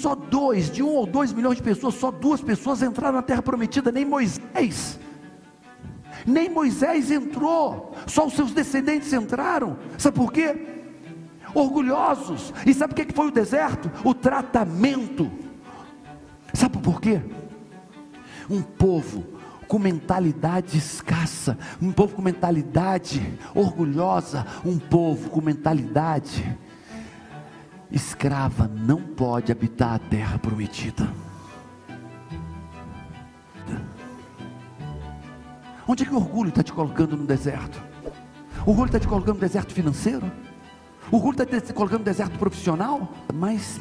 só dois, de um ou dois milhões de pessoas, só duas pessoas entraram na terra prometida, nem Moisés. Nem Moisés entrou, só os seus descendentes entraram. Sabe por quê? Orgulhosos. E sabe o que foi o deserto? O tratamento. Sabe por quê? Um povo com mentalidade escassa, um povo com mentalidade orgulhosa, um povo com mentalidade escrava não pode habitar a terra prometida. Onde é que o orgulho está te colocando no deserto? O orgulho está te colocando no deserto financeiro? O orgulho está te colocando no deserto profissional? Mais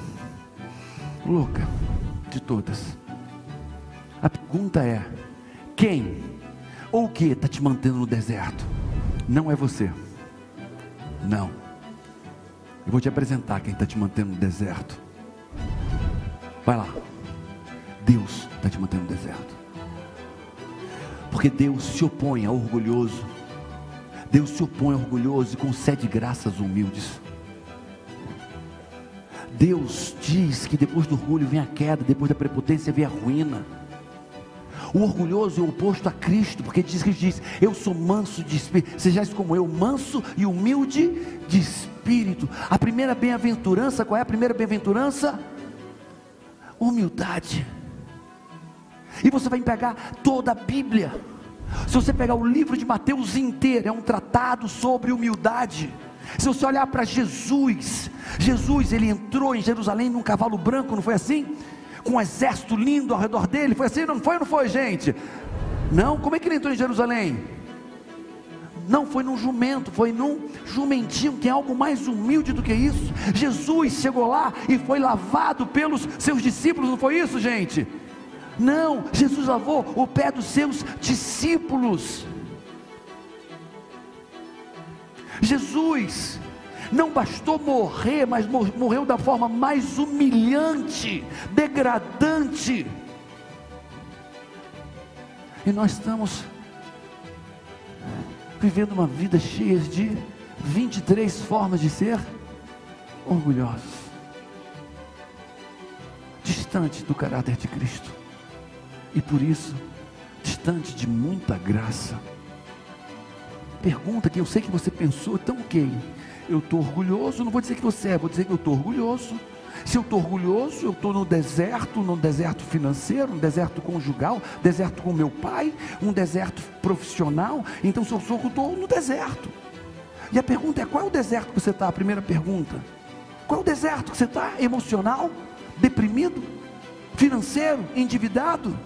louca de todas. A pergunta é: quem ou o que está te mantendo no deserto? Não é você. Não. Eu vou te apresentar quem está te mantendo no deserto. Vai lá. Deus está te mantendo no deserto. Porque Deus se opõe ao orgulhoso. Deus se opõe ao orgulhoso e concede graças humildes. Deus diz que depois do orgulho vem a queda, depois da prepotência vem a ruína. O orgulhoso é o oposto a Cristo, porque diz que diz: Eu sou manso de espírito, sejais como eu, manso e humilde de espírito. A primeira bem-aventurança, qual é a primeira bem-aventurança? Humildade. E você vai pegar toda a Bíblia. Se você pegar o livro de Mateus inteiro, é um tratado sobre humildade. Se você olhar para Jesus, Jesus ele entrou em Jerusalém num cavalo branco, não foi assim? Com um exército lindo ao redor dele. Foi assim, não foi ou não foi, gente? Não, como é que ele entrou em Jerusalém? Não foi num jumento, foi num jumentinho, tem algo mais humilde do que isso. Jesus chegou lá e foi lavado pelos seus discípulos, não foi isso, gente? Não, Jesus lavou o pé dos seus discípulos. Jesus não bastou morrer, mas morreu da forma mais humilhante, degradante. E nós estamos vivendo uma vida cheia de 23 formas de ser orgulhosos, distante do caráter de Cristo, e por isso, distante de muita graça. Pergunta que eu sei que você pensou, então o okay, que? eu estou orgulhoso, não vou dizer que você é, vou dizer que eu estou orgulhoso. Se eu estou orgulhoso, eu estou no deserto, num deserto financeiro, um deserto conjugal, deserto com meu pai, um deserto profissional. Então, se eu sou, eu estou no deserto. E a pergunta é: qual é o deserto que você está? A primeira pergunta. Qual é o deserto que você está? Emocional? Deprimido? Financeiro? Endividado?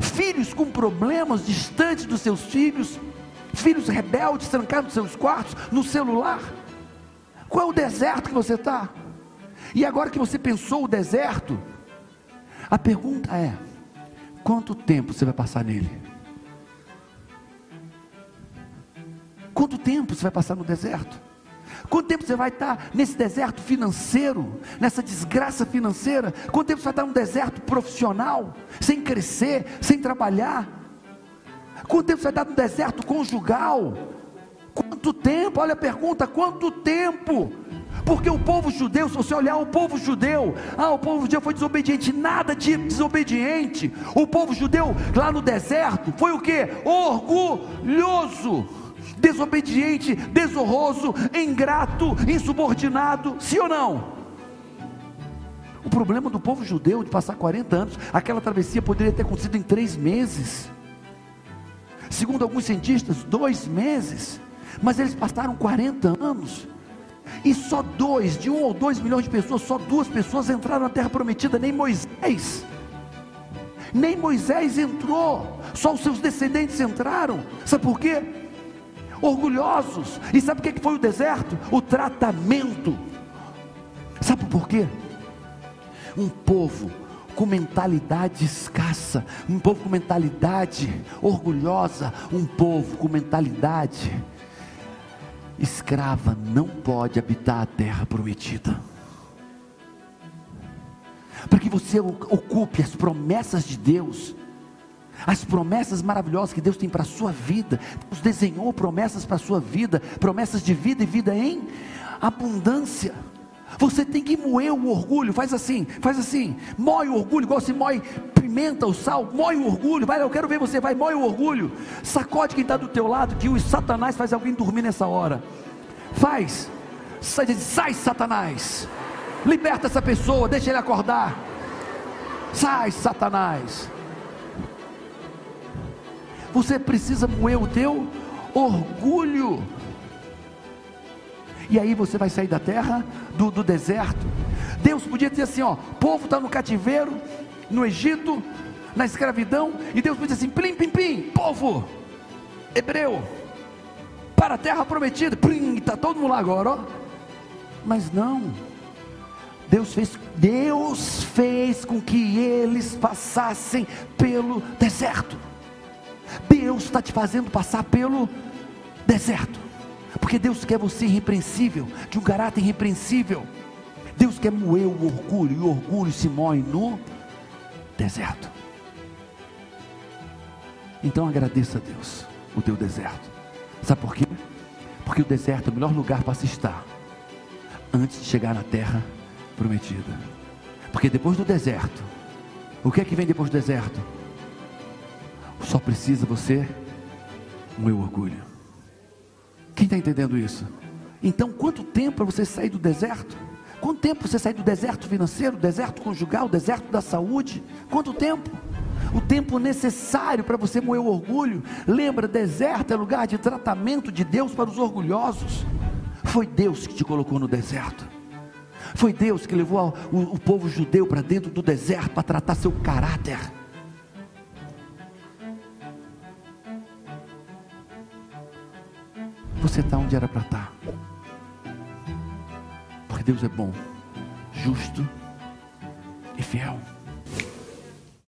Filhos com problemas distantes dos seus filhos? Filhos rebeldes, trancados nos seus quartos, no celular? Qual é o deserto que você está? E agora que você pensou o deserto, a pergunta é: quanto tempo você vai passar nele? Quanto tempo você vai passar no deserto? Quanto tempo você vai estar nesse deserto financeiro, nessa desgraça financeira? Quanto tempo você vai estar no deserto profissional, sem crescer, sem trabalhar? Quanto tempo você estar no deserto conjugal, Quanto tempo? Olha a pergunta: quanto tempo? Porque o povo judeu, se você olhar o povo judeu, ah, o povo judeu foi desobediente, nada de desobediente. O povo judeu lá no deserto foi o que? Orgulhoso, desobediente, desonroso, ingrato, insubordinado, sim ou não? O problema do povo judeu de passar 40 anos, aquela travessia poderia ter acontecido em três meses. Segundo alguns cientistas, dois meses. Mas eles passaram 40 anos. E só dois, de um ou dois milhões de pessoas, só duas pessoas entraram na terra prometida, nem Moisés. Nem Moisés entrou, só os seus descendentes entraram. Sabe por quê? Orgulhosos. E sabe o que foi o deserto? O tratamento. Sabe por quê? Um povo com mentalidade escassa, um povo com mentalidade orgulhosa, um povo com mentalidade escrava não pode habitar a terra prometida. Para que você ocupe as promessas de Deus, as promessas maravilhosas que Deus tem para a sua vida. Deus desenhou promessas para a sua vida, promessas de vida e vida em abundância. Você tem que moer o orgulho, faz assim, faz assim, moe o orgulho, igual se moe pimenta, o sal, moe o orgulho, vai, eu quero ver você, vai, moe o orgulho, sacode quem está do teu lado, que o Satanás faz alguém dormir nessa hora, faz, sai, sai Satanás, liberta essa pessoa, deixa ele acordar, sai Satanás, você precisa moer o teu orgulho, e aí você vai sair da terra, do, do deserto. Deus podia dizer assim: ó, povo está no cativeiro, no Egito, na escravidão, e Deus podia dizer assim: plim, plim, plim, povo hebreu, para a terra prometida, plim, está todo mundo lá agora, ó. Mas não, Deus fez, Deus fez com que eles passassem pelo deserto. Deus está te fazendo passar pelo deserto. Porque Deus quer você irrepreensível, de um caráter irrepreensível. Deus quer moer o orgulho, e o orgulho se moe no deserto. Então agradeça a Deus o teu deserto. Sabe por quê? Porque o deserto é o melhor lugar para se estar antes de chegar na terra prometida. Porque depois do deserto, o que é que vem depois do deserto? Só precisa você o orgulho. Está entendendo isso? Então, quanto tempo para você sair do deserto? Quanto tempo você sair do deserto financeiro, deserto conjugal, deserto da saúde? Quanto tempo? O tempo necessário para você moer o orgulho. Lembra, deserto é lugar de tratamento de Deus para os orgulhosos. Foi Deus que te colocou no deserto. Foi Deus que levou o, o povo judeu para dentro do deserto para tratar seu caráter. Você está onde era para estar. Tá. Porque Deus é bom, justo e fiel.